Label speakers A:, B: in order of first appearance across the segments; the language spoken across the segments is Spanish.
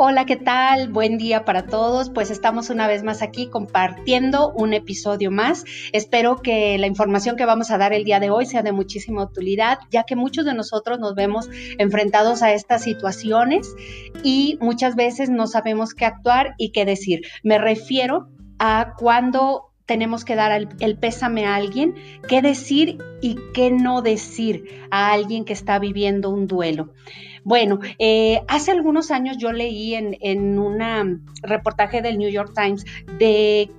A: Hola, ¿qué tal? Buen día para todos. Pues estamos una vez más aquí compartiendo un episodio más. Espero que la información que vamos a dar el día de hoy sea de muchísima utilidad, ya que muchos de nosotros nos vemos enfrentados a estas situaciones y muchas veces no sabemos qué actuar y qué decir. Me refiero a cuando tenemos que dar el, pésame a alguien, qué decir y qué no decir a alguien que está viviendo un duelo. Bueno, eh, hace algunos años yo leí en, un reportaje del New York Times de,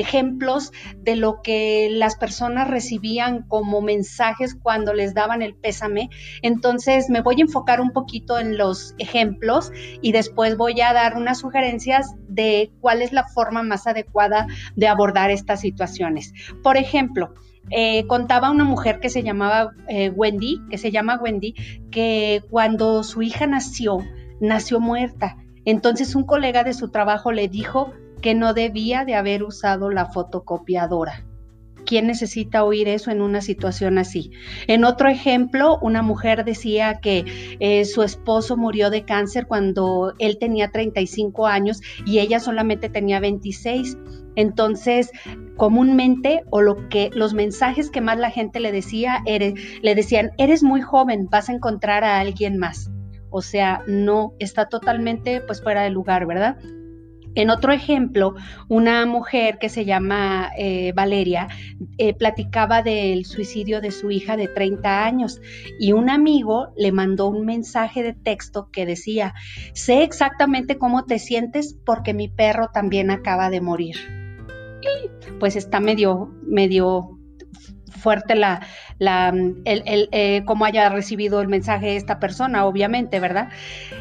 A: ejemplos de lo que las personas recibían como mensajes cuando les daban el pésame. Entonces me voy a enfocar un poquito en los ejemplos y después voy a dar unas sugerencias de cuál es la forma más adecuada de abordar estas situaciones. Por ejemplo, eh, contaba una mujer que se llamaba eh, Wendy, que se llama Wendy, que cuando su hija nació, nació muerta. Entonces un colega de su trabajo le dijo que no debía de haber usado la fotocopiadora. ¿Quién necesita oír eso en una situación así? En otro ejemplo, una mujer decía que eh, su esposo murió de cáncer cuando él tenía 35 años y ella solamente tenía 26. Entonces, comúnmente o lo que los mensajes que más la gente le decía le decían, "Eres muy joven, vas a encontrar a alguien más." O sea, no está totalmente pues fuera de lugar, ¿verdad? En otro ejemplo, una mujer que se llama eh, Valeria eh, platicaba del suicidio de su hija de 30 años y un amigo le mandó un mensaje de texto que decía, sé exactamente cómo te sientes porque mi perro también acaba de morir. Pues está medio, medio fuerte la, la el, el eh, cómo haya recibido el mensaje esta persona, obviamente, ¿verdad?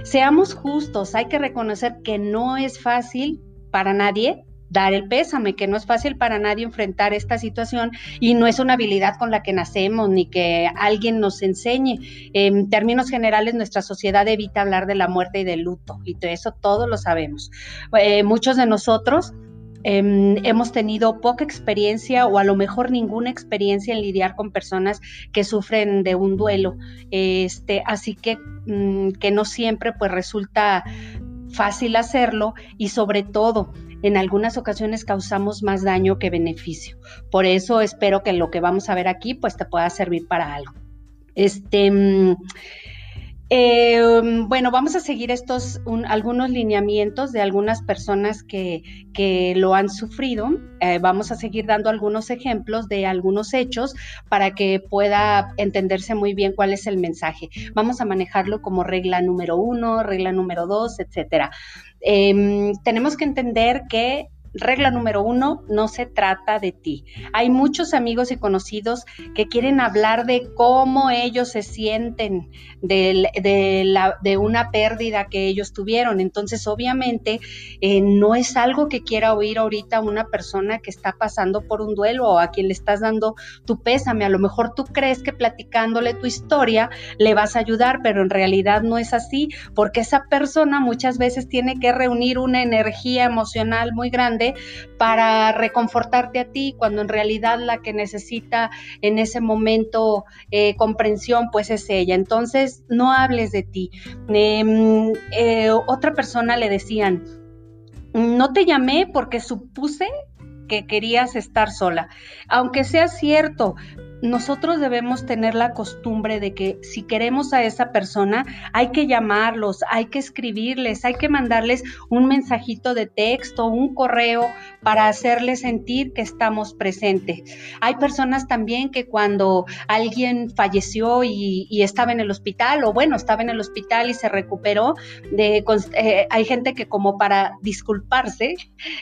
A: Seamos justos, hay que reconocer que no es fácil para nadie dar el pésame, que no es fácil para nadie enfrentar esta situación y no es una habilidad con la que nacemos ni que alguien nos enseñe. En términos generales, nuestra sociedad evita hablar de la muerte y del luto y de eso todos lo sabemos. Eh, muchos de nosotros Em, hemos tenido poca experiencia o a lo mejor ninguna experiencia en lidiar con personas que sufren de un duelo. Este, así que, mm, que no siempre pues resulta fácil hacerlo y sobre todo en algunas ocasiones causamos más daño que beneficio. Por eso espero que lo que vamos a ver aquí pues te pueda servir para algo. Este, mm, eh, bueno, vamos a seguir estos algunos lineamientos de algunas personas que, lo han sufrido. Eh, vamos a seguir dando algunos ejemplos de algunos hechos para que pueda entenderse muy bien cuál es el mensaje. Vamos a manejarlo como regla número uno, regla número dos, etcétera. Em, tenemos que entender que regla número uno, no se trata de ti. Hay muchos amigos y conocidos que quieren hablar de cómo ellos se sienten de, la, una pérdida que ellos tuvieron. Entonces, obviamente, eh, no es algo que quiera oír ahorita una persona que está pasando por un duelo o a quien le estás dando tu pésame. A lo mejor tú crees que platicándole tu historia le vas a ayudar, pero en realidad no es así, porque esa persona muchas veces tiene que reunir una energía emocional muy grande para reconfortarte a ti, cuando en realidad la que necesita en ese momento eh, comprensión, pues es ella. Entonces, no hables de ti. Em, eh, otra persona le decían, no te llamé porque supuse que querías estar sola. Aunque sea cierto, nosotros debemos tener la costumbre de que si queremos a esa persona, hay que llamarlos, hay que escribirles, hay que mandarles un mensajito de texto, un correo para hacerles sentir que estamos presentes. Hay personas también que cuando alguien falleció y, estaba en el hospital, o bueno, estaba en el hospital y se recuperó, eh, hay gente que como para disculparse,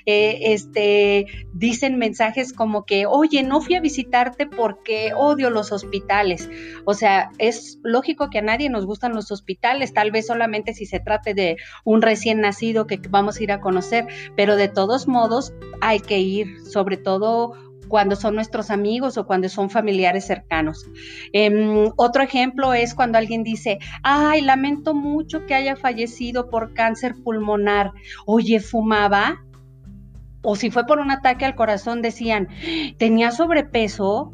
A: eh, este, dicen mensajes como que, oye, no fui a visitarte porque odio los hospitales. O sea, es lógico que a nadie nos gustan los hospitales, tal vez solamente si se trate de un recién nacido que vamos a ir a conocer, pero de todos modos hay que ir, sobre todo cuando son nuestros amigos o cuando son familiares cercanos. Em, otro ejemplo es cuando alguien dice, ay, lamento mucho que haya fallecido por cáncer pulmonar. Oye, fumaba. O si fue por un ataque al corazón, decían, tenía sobrepeso,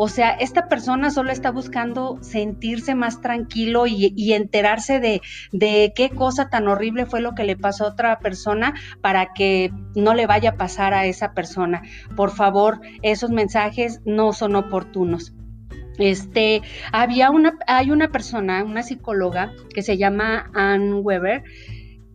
A: o sea, esta persona solo está buscando sentirse más tranquilo y, enterarse de, de, qué cosa tan horrible fue lo que le pasó a otra persona para que no le vaya a pasar a esa persona. Por favor, esos mensajes no son oportunos. Este, había una, hay una persona, una psicóloga que se llama Ann Weber,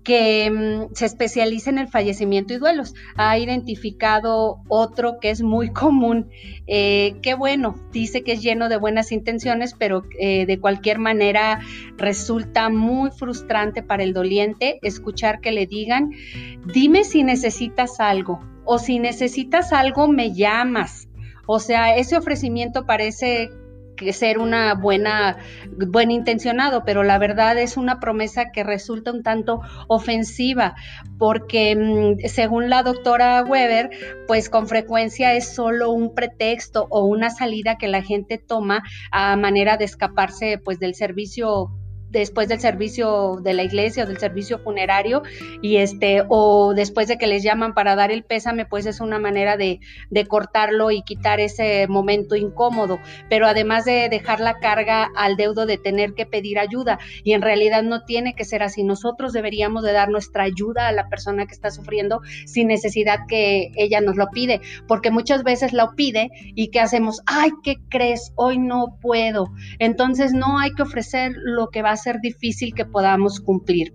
A: que mm, se especializa en el fallecimiento y duelos. Ha identificado otro que es muy común, eh, que bueno, dice que es lleno de buenas intenciones, pero eh, de cualquier manera resulta muy frustrante para el doliente escuchar que le digan, dime si necesitas algo o si necesitas algo me llamas. O sea, ese ofrecimiento parece ser una buena, buen intencionado, pero la verdad es una promesa que resulta un tanto ofensiva, porque mm, según la doctora Weber, pues con frecuencia es solo un pretexto o una salida que la gente toma a manera de escaparse pues del servicio después del servicio de la iglesia o del servicio funerario y este o después de que les llaman para dar el pésame pues es una manera de, de cortarlo y quitar ese momento incómodo. Pero además de dejar la carga al deudo de tener que pedir ayuda y en realidad no tiene que ser así. Nosotros deberíamos de dar nuestra ayuda a la persona que está sufriendo sin necesidad que ella nos lo pide porque muchas veces lo pide y que hacemos ay qué crees hoy no puedo entonces no hay que ofrecer lo que va a ser difícil que podamos cumplir.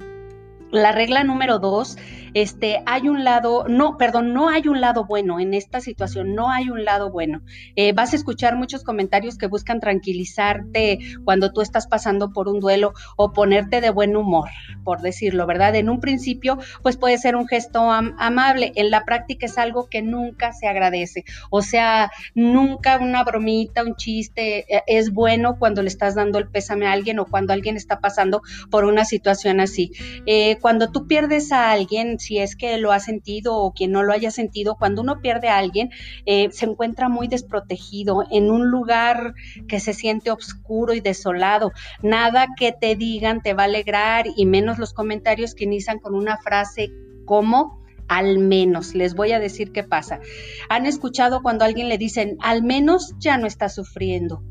A: La regla número dos, este, hay un lado, no, perdón, no hay un lado bueno en esta situación, no hay un lado bueno. Eh, vas a escuchar muchos comentarios que buscan tranquilizarte cuando tú estás pasando por un duelo o ponerte de buen humor, por decirlo, ¿verdad? En un principio, pues puede ser un gesto amable, en la práctica es algo que nunca se agradece, o sea, nunca una bromita, un chiste eh, es bueno cuando le estás dando el pésame a alguien o cuando alguien está pasando por una situación así. Eh, cuando tú pierdes a alguien, si es que lo ha sentido o quien no lo haya sentido, cuando uno pierde a alguien, eh, se encuentra muy desprotegido en un lugar que se siente oscuro y desolado. Nada que te digan te va a alegrar y menos los comentarios que inician con una frase como al menos. Les voy a decir qué pasa. Han escuchado cuando alguien le dicen, al menos ya no está sufriendo.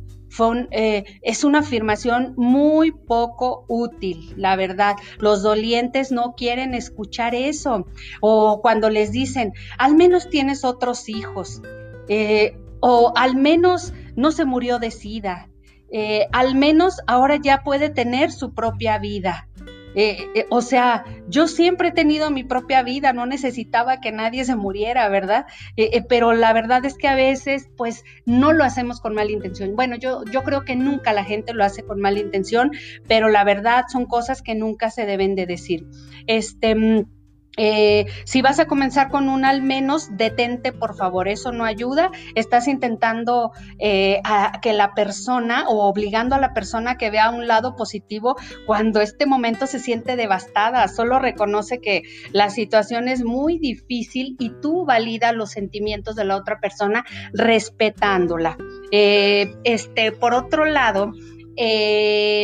A: Eh, es una afirmación muy poco útil, la verdad. Los dolientes no quieren escuchar eso. O cuando les dicen, al menos tienes otros hijos. Eh, o al menos no se murió de sida. Eh, al menos ahora ya puede tener su propia vida. Eh, eh, o sea, yo siempre he tenido mi propia vida, no necesitaba que nadie se muriera, ¿verdad? Eh, pero la verdad es que a veces, pues, no lo hacemos con mala intención. Bueno, yo, yo creo que nunca la gente lo hace con mala intención, pero la verdad son cosas que nunca se deben de decir. Este mm, eh, si vas a comenzar con un al menos, detente, por favor, eso no ayuda. Estás intentando eh, que la persona o obligando a la persona que vea un lado positivo cuando este momento se siente devastada. Solo reconoce que la situación es muy difícil y tú valida los sentimientos de la otra persona respetándola. Eh, este, por otro lado,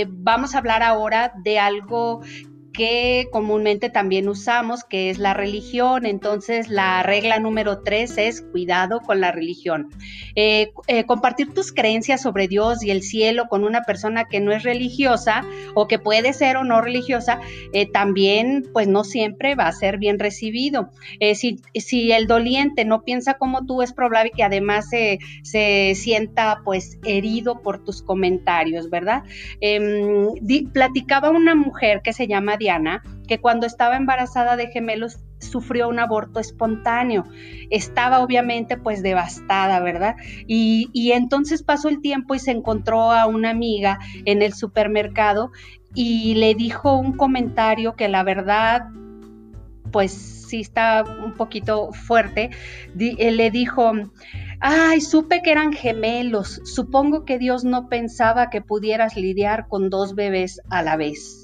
A: vamos a hablar ahora de algo que comúnmente también usamos, que es la religión. Entonces, la regla número tres es cuidado con la religión. Eh, eh, compartir tus creencias sobre Dios y el cielo con una persona que no es religiosa o que puede ser o no religiosa, eh, también pues no siempre va a ser bien recibido. si, si, el doliente no piensa como tú, es probable que además se, se sienta pues herido por tus comentarios, ¿verdad? Em, platicaba una mujer que se llama que cuando estaba embarazada de gemelos sufrió un aborto espontáneo. Estaba obviamente pues devastada, ¿verdad? Y, y, entonces pasó el tiempo y se encontró a una amiga en el supermercado y le dijo un comentario que la verdad pues sí está un poquito fuerte. Eh, le dijo, Ay, supe que eran gemelos. Supongo que Dios no pensaba que pudieras lidiar con dos bebés a la vez.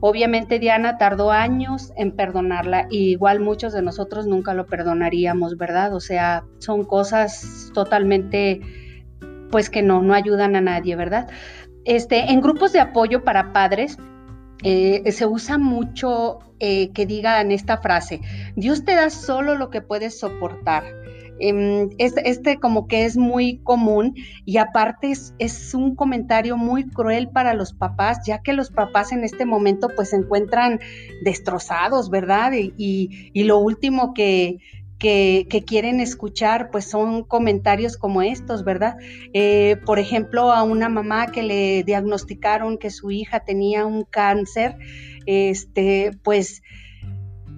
A: Obviamente Diana tardó años en perdonarla y igual muchos de nosotros nunca lo perdonaríamos, ¿verdad? O sea, son cosas totalmente, pues que no, no ayudan a nadie, ¿verdad? Este, en grupos de apoyo para padres eh, se usa mucho eh, que digan esta frase, Dios te da solo lo que puedes soportar. Em, este, como que es muy común y aparte es, un comentario muy cruel para los papás, ya que los papás en este momento pues se encuentran destrozados, ¿verdad? Y, lo último que, que, quieren escuchar, pues son comentarios como estos, ¿verdad? Eh, por ejemplo, a una mamá que le diagnosticaron que su hija tenía un cáncer, este, pues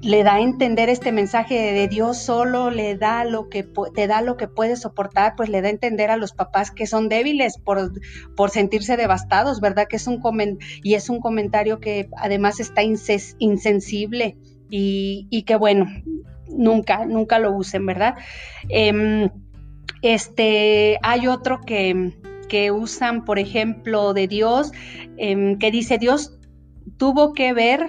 A: le da a entender este mensaje de Dios solo le da lo que te da lo que puedes soportar, pues le da a entender a los papás que son débiles por, por sentirse devastados, ¿verdad? Que es un y es un comentario que además está insensible y, que bueno, nunca, nunca lo usen, ¿verdad? Em, este, hay otro que, que, usan, por ejemplo, de Dios, em, que dice Dios tuvo que ver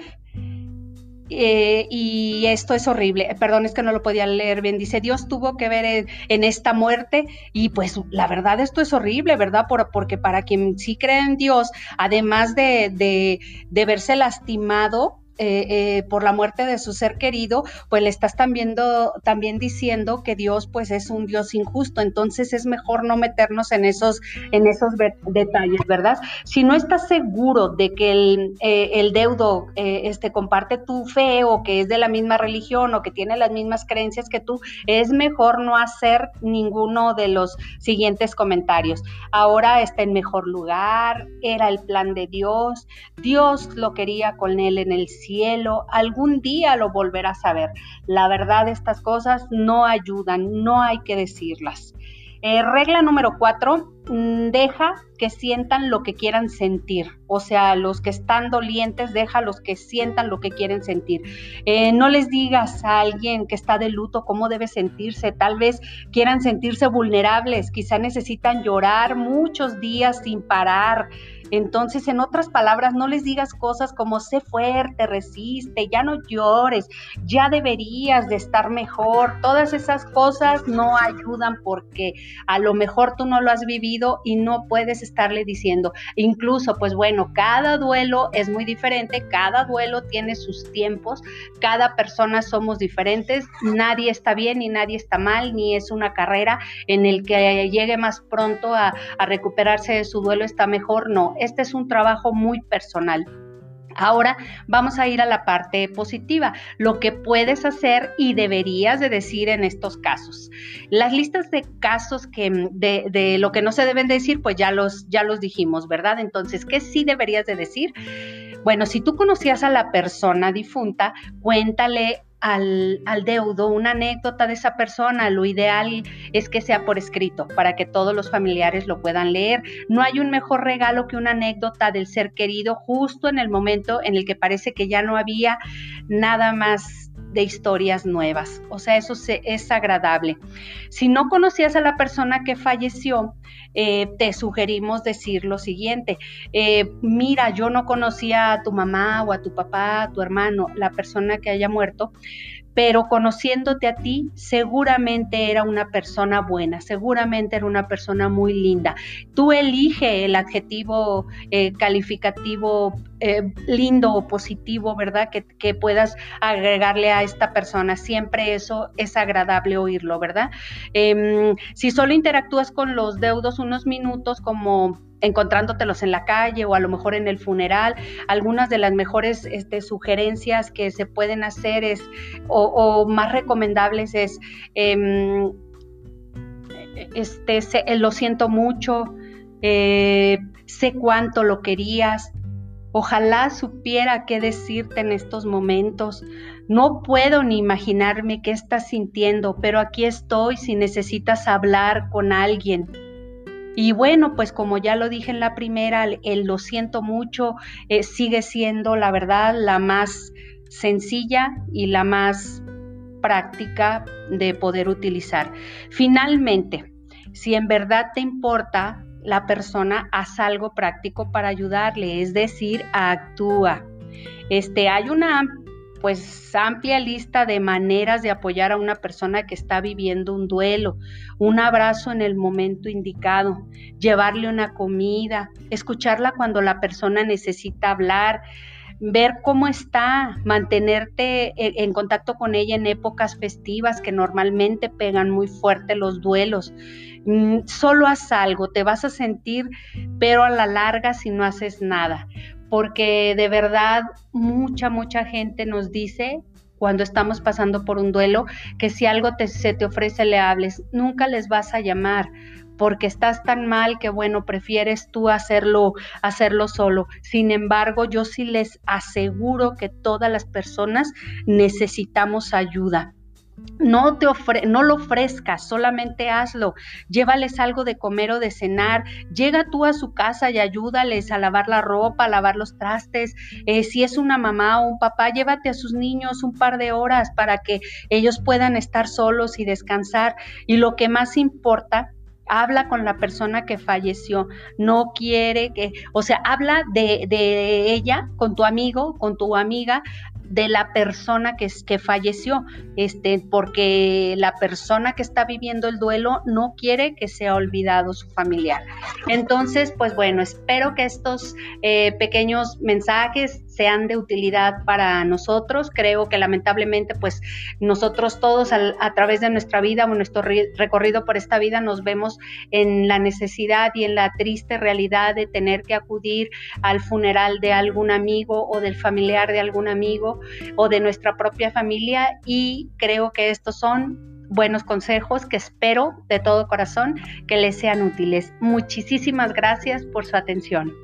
A: eh, y esto es horrible. Perdón, es que no lo podía leer bien. Dice, Dios tuvo que ver en, esta muerte y pues la verdad esto es horrible, ¿verdad? Por, porque para quien sí cree en Dios, además de, de, de verse lastimado, eh, eh, por la muerte de su ser querido, pues le estás también, diciendo que Dios pues es un Dios injusto, entonces es mejor no meternos en esos, en esos detalles, ¿verdad? Si no estás seguro de que el, eh, deudo este, comparte tu fe o que es de la misma religión o que tiene las mismas creencias que tú, es mejor no hacer ninguno de los siguientes comentarios. Ahora está en mejor lugar, era el plan de Dios, Dios lo quería con él en el algún día lo volverás a ver. La verdad, estas cosas no ayudan, no hay que decirlas. Eh, regla número cuatro, deja que sientan lo que quieran sentir. O sea, los que están dolientes, deja los que sientan lo que quieren sentir. Eh, no les digas a alguien que está de luto cómo debe sentirse. Tal vez quieran sentirse vulnerables, quizá necesitan llorar muchos días sin parar. Entonces, en otras palabras, no les digas cosas como sé fuerte, resiste, ya no llores, ya deberías de estar mejor. Todas esas cosas no ayudan porque a lo mejor tú no lo has vivido y no puedes estarle diciendo. Incluso, pues bueno, cada duelo es muy diferente, cada duelo tiene sus tiempos, cada persona somos diferentes, nadie está bien y nadie está mal, ni es una carrera en el que llegue más pronto a, a recuperarse de su duelo está mejor, no este es un trabajo muy personal. Ahora vamos a ir a la parte positiva, lo que puedes hacer y deberías de decir en estos casos. Las listas de casos que de, lo que no se deben decir, pues ya los ya los dijimos, ¿verdad? Entonces, ¿qué sí deberías de decir? Bueno, si tú conocías a la persona difunta, cuéntale al, deudo una anécdota de esa persona, lo ideal es que sea por escrito para que todos los familiares lo puedan leer. No hay un mejor regalo que una anécdota del ser querido justo en el momento en el que parece que ya no había nada más de historias nuevas. O sea, eso es agradable. Si no conocías a la persona que falleció, eh, te sugerimos decir lo siguiente. Eh, mira, yo no conocía a tu mamá o a tu papá, a tu hermano, la persona que haya muerto, pero conociéndote a ti, seguramente era una persona buena, seguramente era una persona muy linda. Tú elige el adjetivo eh, calificativo eh, lindo o positivo, ¿verdad? Que, puedas agregarle a esta persona. Siempre eso es agradable oírlo, ¿verdad? Em, si solo interactúas con los deudos unos minutos como encontrándotelos en la calle o a lo mejor en el funeral. Algunas de las mejores este, sugerencias que se pueden hacer es, o, más recomendables es, em, este, eh, lo siento mucho, eh, sé cuánto lo querías, ojalá supiera qué decirte en estos momentos. No puedo ni imaginarme qué estás sintiendo, pero aquí estoy si necesitas hablar con alguien. Y bueno, pues como ya lo dije en la primera, el, lo siento mucho eh, sigue siendo la verdad la más sencilla y la más práctica de poder utilizar. Finalmente, si en verdad te importa la persona, haz algo práctico para ayudarle, es decir, actúa. Este, hay una pues amplia lista de maneras de apoyar a una persona que está viviendo un duelo, un abrazo en el momento indicado, llevarle una comida, escucharla cuando la persona necesita hablar, ver cómo está, mantenerte en contacto con ella en épocas festivas que normalmente pegan muy fuerte los duelos. Mm, solo haz algo, te vas a sentir, pero a la larga si no haces nada porque de verdad mucha, mucha gente nos dice cuando estamos pasando por un duelo, que si algo se te ofrece le hables, nunca les vas a llamar porque estás tan mal que bueno, prefieres tú hacerlo hacerlo solo. Sin embargo, yo sí les aseguro que todas las personas necesitamos ayuda. No, te no lo ofrezcas, solamente hazlo. Llévales algo de comer o de cenar. Llega tú a su casa y ayúdales a lavar la ropa, a lavar los trastes. Eh, si es una mamá o un papá, llévate a sus niños un par de horas para que ellos puedan estar solos y descansar. Y lo que más importa habla con la persona que falleció, no quiere que, o sea, habla de, de, ella con tu amigo, con tu amiga, de la persona que, que falleció, este, porque la persona que está viviendo el duelo no quiere que sea olvidado su familiar. Entonces, pues bueno, espero que estos eh, pequeños mensajes sean de utilidad para nosotros. Creo que lamentablemente, pues nosotros todos a través de nuestra vida o nuestro recorrido por esta vida nos vemos en la necesidad y en la triste realidad de tener que acudir al funeral de algún amigo o del familiar de algún amigo o de nuestra propia familia y creo que estos son buenos consejos que espero de todo corazón que les sean útiles. Muchísimas gracias por su atención.